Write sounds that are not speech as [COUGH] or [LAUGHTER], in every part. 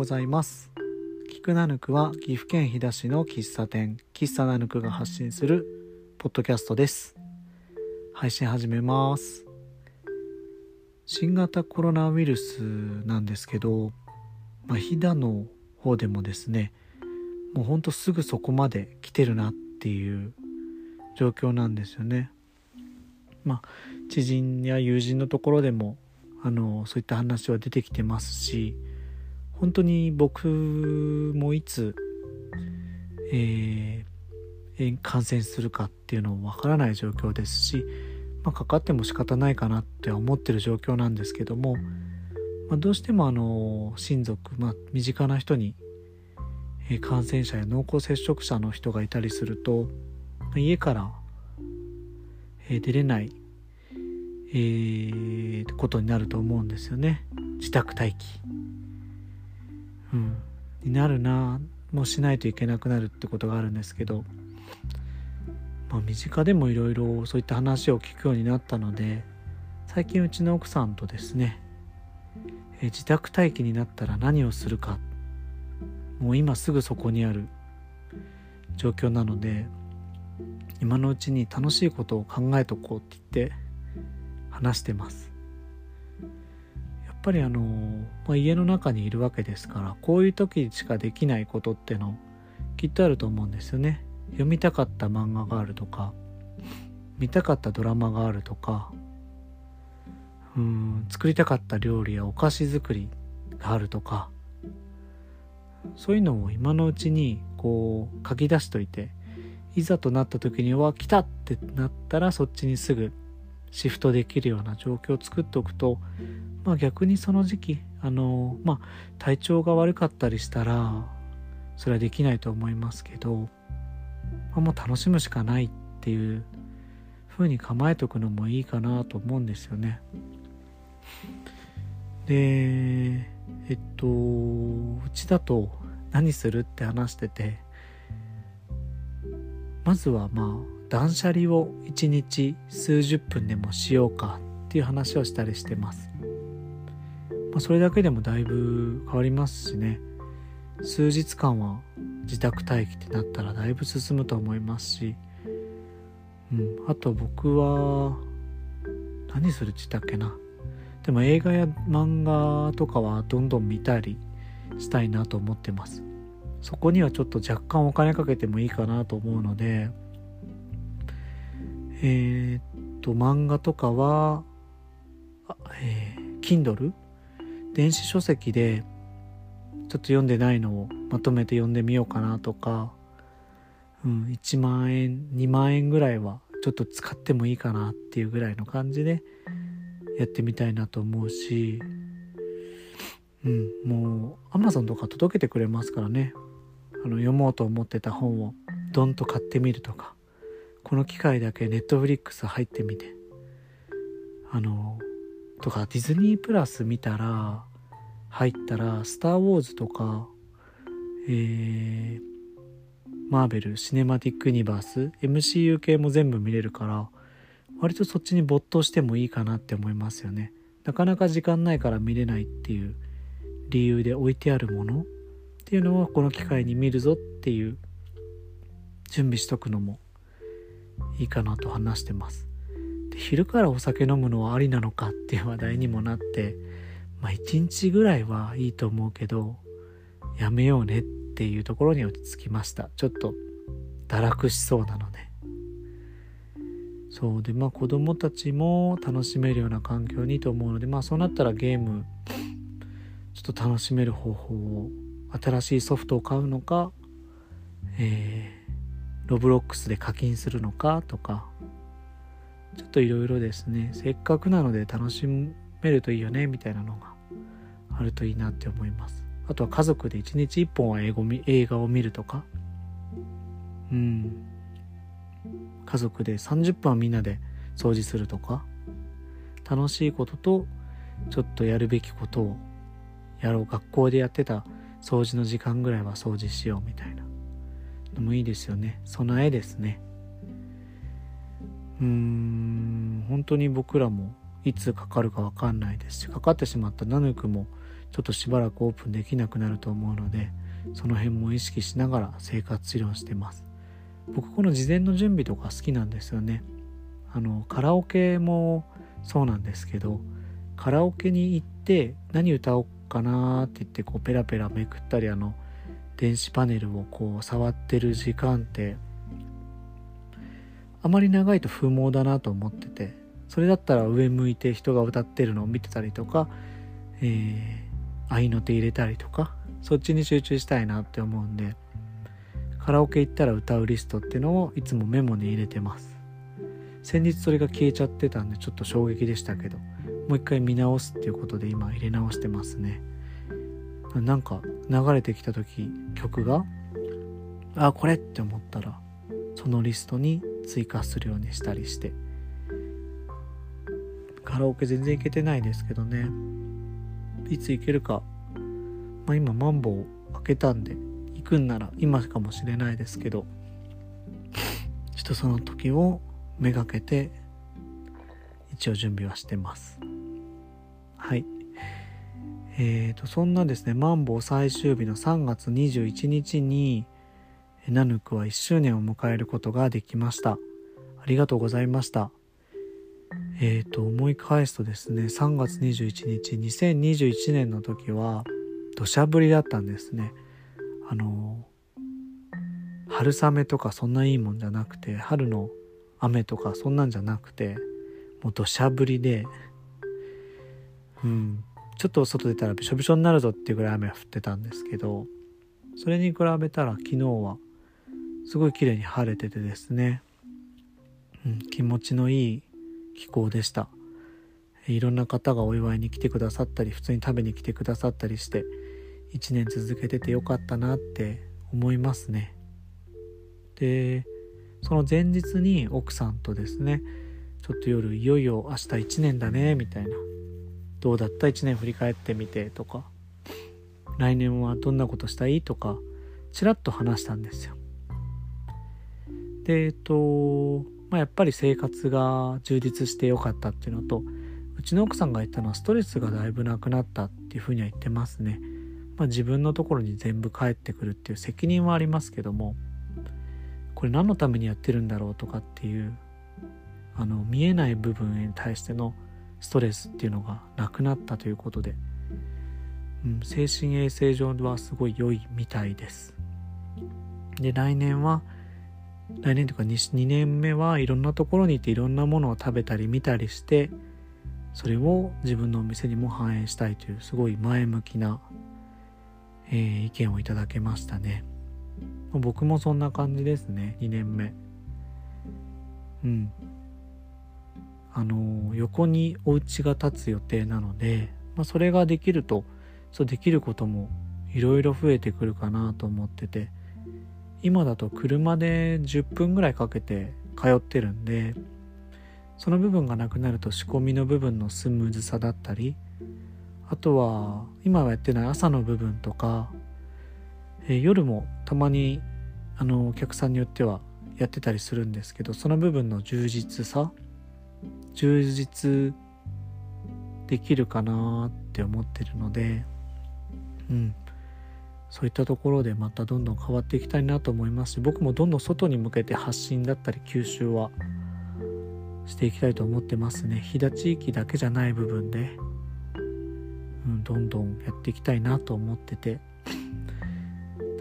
ございます。キクナヌクは岐阜県飛騨市の喫茶店喫茶ナヌクが発信するポッドキャストです。配信始めます。新型コロナウイルスなんですけど、まあ、飛騨の方でもですねもうほんとすぐそこまで来てるなっていう状況なんですよね。まあ知人や友人のところでもあのそういった話は出てきてますし本当に僕もいつ、えー、感染するかっていうのもわからない状況ですし、まあ、かかっても仕方ないかなって思ってる状況なんですけども、まあ、どうしてもあの親族、まあ、身近な人に感染者や濃厚接触者の人がいたりすると家から出れないえー、ことになると思うんですよね。自宅待機。うん。になるなもうしないといけなくなるってことがあるんですけどまあ身近でもいろいろそういった話を聞くようになったので最近うちの奥さんとですね、え、自宅待機になったら何をするかもう今すぐそこにある状況なので今のうちに楽しいことを考えとこうって言って話してます。ぱりあの、まあ、家の中にいるわけですからこういう時しかできないことってのきっとあると思うんですよね。読みたかった漫画があるとか見たかったドラマがあるとかうん作りたかった料理やお菓子作りがあるとかそういうのを今のうちにこう書き出しといていざとなった時には来たってなったらそっちにすぐシフトできるような状況を作っておくと、まあ、逆にその時期あの、まあ、体調が悪かったりしたらそれはできないと思いますけど、まあ、もう楽しむしかないっていう風に構えておくのもいいかなと思うんですよね。でえっとうちだと何するって話しててまずはまあ断捨離を1日数十分でもしようかっていう話をしたりしてます、まあ、それだけでもだいぶ変わりますしね。数日間は自宅待機ってなったらだいぶ進むと思いますし、うん、あと僕は何するって言ったっけな。でも映画や漫画とかはどんどん見たりしたいなと思ってます。そこにはちょっと若干お金かけてもいいかなと思うので。えー、っと、漫画とかは、えー、Kindle? 電子書籍で、ちょっと読んでないのをまとめて読んでみようかなとか、うん、1万円、2万円ぐらいはちょっと使ってもいいかなっていうぐらいの感じでやってみたいなと思うし、うん、もう Amazon とか届けてくれますからね。あの読もうと思ってた本をドンと買ってみるとか。この機会だけネットフリックス入ってみてあのとかディズニープラス見たら入ったら「スター・ウォーズ」とかえー、マーベル・シネマティック・ユニバース MCU 系も全部見れるから割とそっちに没頭してもいいかなって思いますよね。なかなか時間ないから見れないっていう理由で置いてあるものっていうのをこの機会に見るぞっていう準備しとくのもいいかなと話してます。で昼からお酒飲むのはありなのかっていう話題にもなってまあ一日ぐらいはいいと思うけどやめようねっていうところに落ち着きました。ちょっと堕落しそうなので。そうでまあ子供たちも楽しめるような環境にと思うのでまあそうなったらゲームちょっと楽しめる方法を新しいソフトを買うのかえーロブロックスで課金するのかとかちょっといろいろですね。せっかくなので楽しめるといいよねみたいなのがあるといいなって思います。あとは家族で1日1本は英語映画を見るとか。うん。家族で30分はみんなで掃除するとか。楽しいこととちょっとやるべきことをやろう。学校でやってた掃除の時間ぐらいは掃除しようみたいな。のもいいですよね。備えですね。うーん。本当に僕らもいつかかるか分かんないですしかかってしまったナヌクもちょっとしばらくオープンできなくなると思うのでその辺も意識しながら生活治療してます。僕この事前の準備とか好きなんですよね。あのカラオケもそうなんですけどカラオケに行って何歌おうかなって言ってこうペラペラめくったりあの電子パネルをこう触ってる時間ってあまり長いと不毛だなと思っててそれだったら上向いて人が歌ってるのを見てたりとか、えー、合いの手入れたりとかそっちに集中したいなって思うんでカラオケ行ったら歌うリストっていうのをいつもメモに入れてます。先日それが消えちゃってたんでちょっと衝撃でしたけどもう一回見直すっていうことで今入れ直してますね。なんか流れてきた時曲があこれって思ったらそのリストに追加するようにしたりして。カラオケ全然行けてないですけどね。いつ行けるか、まあ、今マンボウ開けたんで行くんなら今かもしれないですけどちょっとその時をめがけて一応準備はしてます。はい。えーとそんなですねマンボウ最終日の3月21日にナヌクは1周年を迎えることができました。ありがとうございました。えーと思い返すとですね3月21日2021年の時は土砂降りだったんですね。あの春雨とかそんないいもんじゃなくて春の雨とかそんなんじゃなくてもう土砂降りでうんちょっと外出たらびしょびしょになるぞっていうぐらい雨が降ってたんですけどそれに比べたら昨日はすごい綺麗に晴れててですね、うん、気持ちのいい気候でした。いろんな方がお祝いに来てくださったり普通に食べに来てくださったりして1年続けててよかったなって思いますね。でその前日に奥さんとですねちょっと夜いよいよ明日1年だねみたいな。どうだった？1年振り返ってみてとか。来年はどんなことしたい？とかちらっと話したんですよ。でえっとまあ、やっぱり生活が充実してよかったっていうのとうちの奥さんが言ったのはストレスがだいぶなくなったっていうふうには言ってますね、まあ、自分のところに全部返ってくるっていう責任はありますけどもこれ何のためにやってるんだろうとかっていうあの見えない部分に対してのストレスっていうのがなくなったということで、うん、精神衛生上はすごい良いみたいです。で来年は来年というか 2, 2年目はいろんなところに行っていろんなものを食べたり見たりしてそれを自分のお店にも反映したいというすごい前向きな、えー、意見をいただけましたね。僕もそんな感じですね。2年目。うん。あの横にお家が建つ予定なので、まあ、それができるとそうできることもいろいろ増えてくるかなと思ってて。今だと車で10分ぐらいかけて通ってるんでその部分がなくなると仕込みの部分のスムーズさだったりあとは今はやってない朝の部分とか、えー、夜もたまにあのお客さんによってはやってたりするんですけどその部分の充実さ充実できるかなって思ってるのでうん。そういったところでまたどんどん変わっていきたいなと思いますし僕もどんどん外に向けて発信だったり吸収はしていきたいと思ってますね。飛騨地域だけじゃない部分で、うん、どんどんやっていきたいなと思ってて。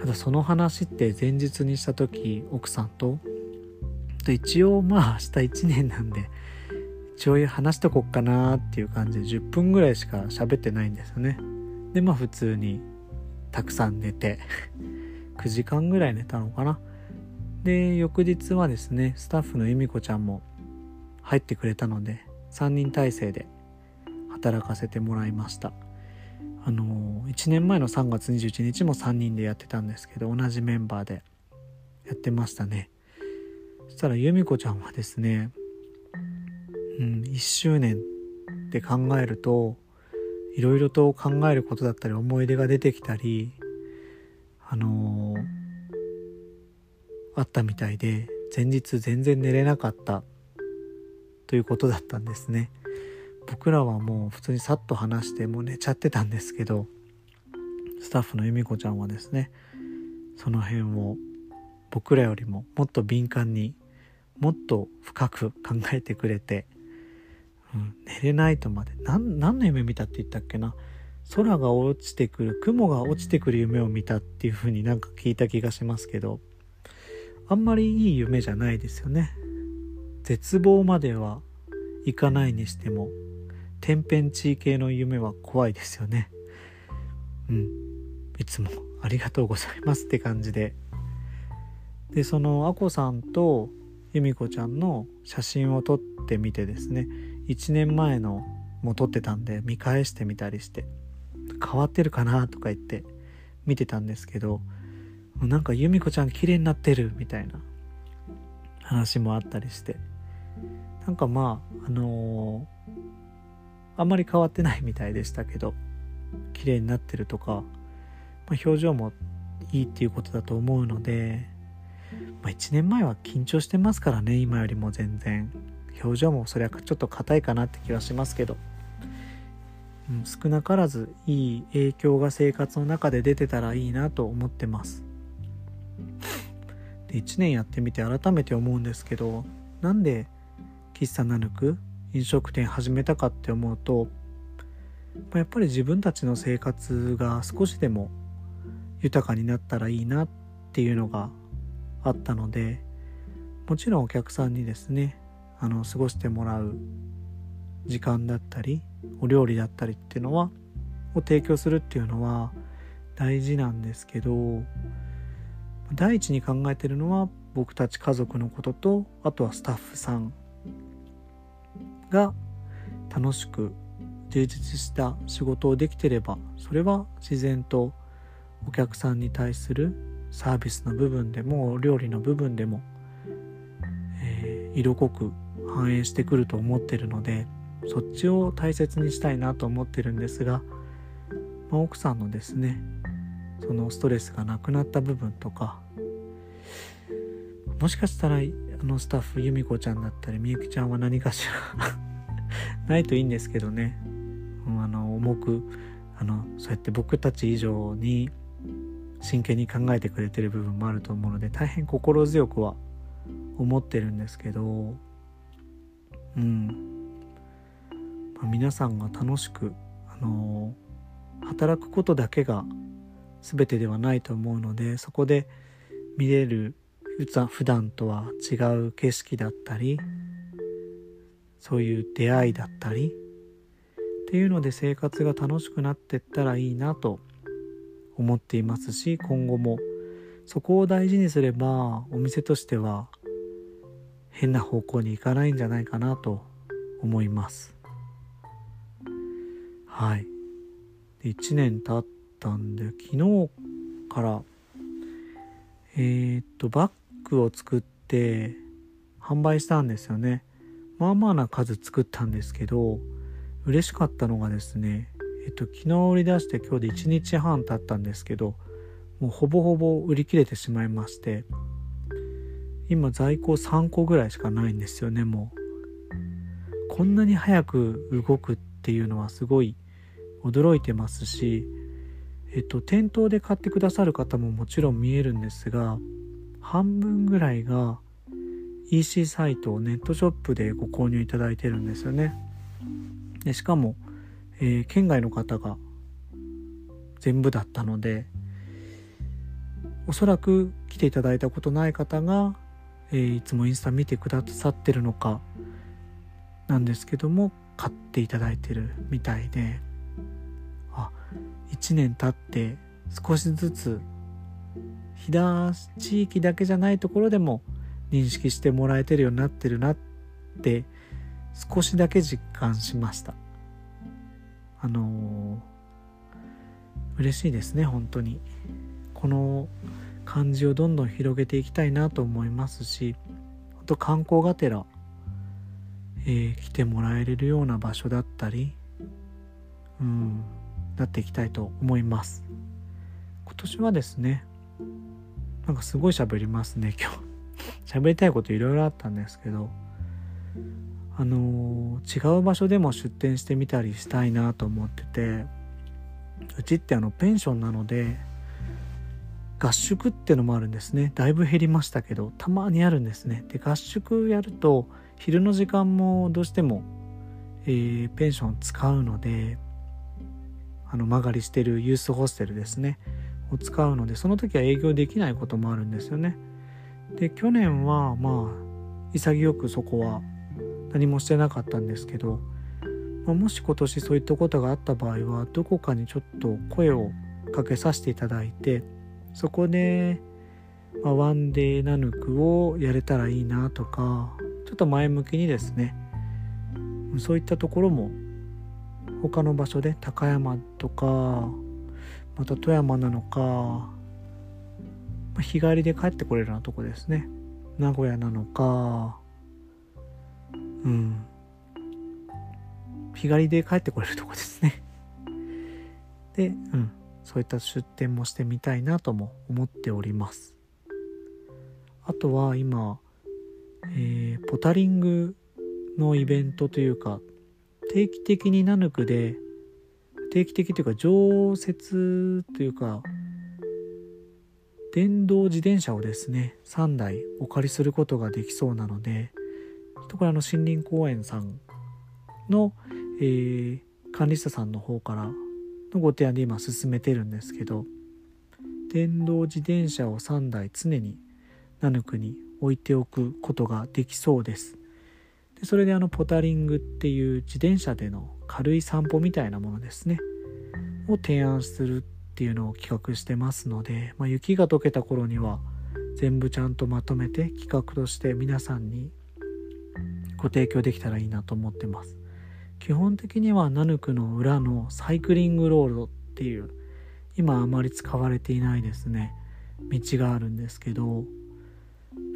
ただその話って前日にした時奥さんと一応まあ明日1年なんで一応話しとこっかなっていう感じで10分ぐらいしか喋ってないんですよね。でまあ普通にたくさん寝て [LAUGHS] 9時間ぐらい寝たのかな。で翌日はですねスタッフの由美子ちゃんも入ってくれたので3人体制で働かせてもらいました。あの1年前の3月21日も3人でやってたんですけど同じメンバーでやってましたね。そしたら由美子ちゃんはですねうん1周年って考えるといろいろと考えることだったり思い出が出てきたりあのー、あったみたいで前日全然寝れなかったということだったんですね。僕らはもう普通にさっと話してもう寝ちゃってたんですけどスタッフの由美子ちゃんはですねその辺を僕らよりももっと敏感にもっと深く考えてくれて、うん、寝れないとまで何の夢見たって言ったっけな？空が落ちてくる雲が落ちてくる夢を見たっていう風になんか聞いた気がしますけどあんまりいい夢じゃないですよね。絶望まではいかないにしても天変地異系の夢は怖いですよね。うん。いつもありがとうございますって感じで。でそのあこさんと由美子ちゃんの写真を撮ってみてですね。1年前のも撮ってたんで見返してみたりして変わってるかなとか言って見てたんですけどなんか由美子ちゃん綺麗になってるみたいな話もあったりしてなんかまああのー、あんまり変わってないみたいでしたけど綺麗になってるとか、まあ、表情もいいっていうことだと思うのでまあ、1年前は緊張してますからね今よりも全然。表情もそりゃちょっと硬いかなって気はしますけど、うん、少なからずいい影響が生活の中で出てたらいいなと思ってます。で1年やってみて改めて思うんですけどなんで喫茶ナヌク飲食店始めたかって思うとやっぱり自分たちの生活が少しでも豊かになったらいいなっていうのがあったのでもちろんお客さんにですねあの過ごしてもらう時間だったりお料理だったりっていうのはを提供するっていうのは大事なんですけど第一に考えてるのは僕たち家族のこととあとはスタッフさんが楽しく充実した仕事をできてればそれは自然とお客さんに対するサービスの部分でも料理の部分でも、えー、色濃く反映してくると思ってるのでそっちを大切にしたいなと思ってるんですが、まあ、奥さんのですねそのストレスがなくなった部分とかもしかしたらあのスタッフ由美子ちゃんだったりみゆきちゃんは何かしら [LAUGHS] ないといいんですけどね、うん、あの重くあのそうやって僕たち以上に真剣に考えてくれてる部分もあると思うので大変心強くは思ってるんですけどうん、まあ、皆さんが楽しくあのー、働くことだけが全てではないと思うのでそこで見れる普段とは違う景色だったりそういう出会いだったりっていうので生活が楽しくなってったらいいなと思っていますし今後もそこを大事にすればお店としては変な方向に行かないんじゃないかなと思います。はい。1年経ったんで昨日からえー、っとバッグを作って販売したんですよね。まあまあな数作ったんですけど嬉しかったのがですねえっと、昨日売り出して今日で1日半経ったんですけどもうほぼほぼ売り切れてしまいまして今在庫3個ぐらいしかないんですよねもう。こんなに早く動くっていうのはすごい驚いてますしえっと店頭で買ってくださる方ももちろん見えるんですが半分ぐらいが EC サイトをネットショップでご購入いただいてるんですよね。でしかもえー、県外の方が全部だったのでおそらく来ていただいたことない方が、えー、いつもインスタ見てくださってるのかなんですけども買っていただいてるみたいであ1年経って少しずつ飛騨地域だけじゃないところでも認識してもらえてるようになってるなって少しだけ実感しました。あのー、嬉しいですね本当にこの感じをどんどん広げていきたいなと思いますしあと観光がてら、えー、来てもらえれるような場所だったりうんなっていきたいと思います。今年はですねなんかすごい喋りますね今日。[LAUGHS] 喋りたいこといろいろあったんですけどあの違う場所でも出店してみたりしたいなと思っててうちってあのペンションなので合宿ってのもあるんですね。だいぶ減りましたけどたまにあるんですね。で合宿やると昼の時間もどうしても、えー、ペンション使うのであの間借りしてるユースホステルですね。を使うのでその時は営業できないこともあるんですよね。で去年はまあ潔くそこは何もしてなかったんですけど、まあ、もし今年そういったことがあった場合はどこかにちょっと声をかけさせていただいてそこで、まあ、ワンデーナヌクをやれたらいいなとかちょっと前向きにですねそういったところも他の場所で高山とかまた富山なのか、まあ、日帰りで帰ってこれるようなとこですね。名古屋なのかうん。日帰りで帰ってこれるとこですね。でうん。そういった出店もしてみたいなとも思っております。あとは今、えー、ポタリングのイベントというか定期的にナヌクで定期的というか常設というか電動自転車をですね3台お借りすることができそうなのでこれあの森林公園さんの、えー、管理者さんの方からのご提案で今進めてるんですけど電動自転車を3台常にナヌクに置いておくことができそうです。でそれであのポタリングっていう自転車での軽い散歩みたいなものですね。を提案するっていうのを企画してますので、まあ、雪が溶けた頃には全部ちゃんとまとめて企画として皆さんにご提供できたらいいなと思ってます。基本的にはナヌクの裏のサイクリングロードっていう今あまり使われていないですね。道があるんですけど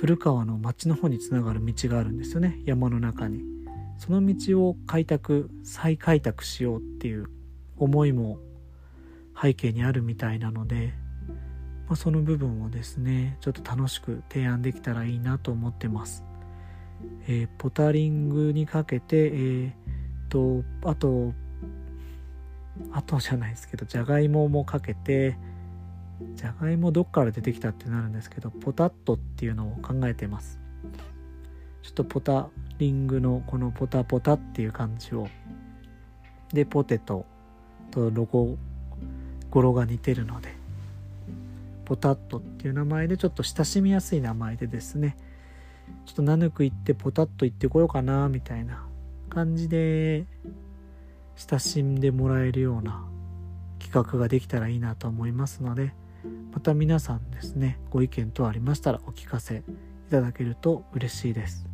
古川の町の方につながる道があるんですよね。山の中に。その道を開拓再開拓しようっていう思いも背景にあるみたいなので、まあ、その部分をですねちょっと楽しく提案できたらいいなと思ってます、えー、ポタリングにかけてえー、とあとあとじゃないですけどじゃがいももかけてじゃがいもどっから出てきたってなるんですけどポタットっていうのを考えてます。ちょっとポタリングのこのポタポタっていう感じを。でポテトとロゴ語呂が似てるので。ポタットっていう名前でちょっと親しみやすい名前でですね。ちょっとナヌク行ってポタッと行ってこようかなみたいな。感じで親しんでもらえるような企画ができたらいいなと思いますのでまた皆さんですねご意見等ありましたらお聞かせいただけると嬉しいです。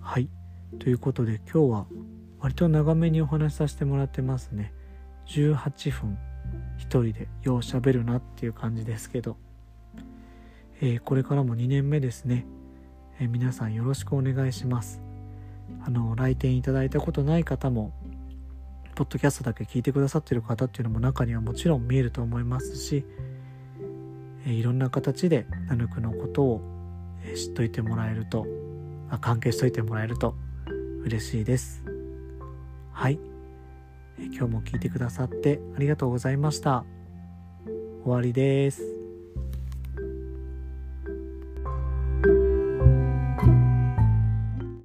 はい。ということで今日は割と長めにお話しさせてもらってますね。18分一人でようしゃべるなっていう感じですけど、えー、これからも2年目ですね、えー、皆さんよろしくお願いします。あの来店いただいたことない方もポッドキャストだけ聞いてくださってる方っていうのも中にはもちろん見えると思いますし、え、いろんな形でナヌクのことを、知っといてもらえるとあ関係しといてもらえると嬉しいですはい今日も聞いてくださってありがとうございました。終わりです。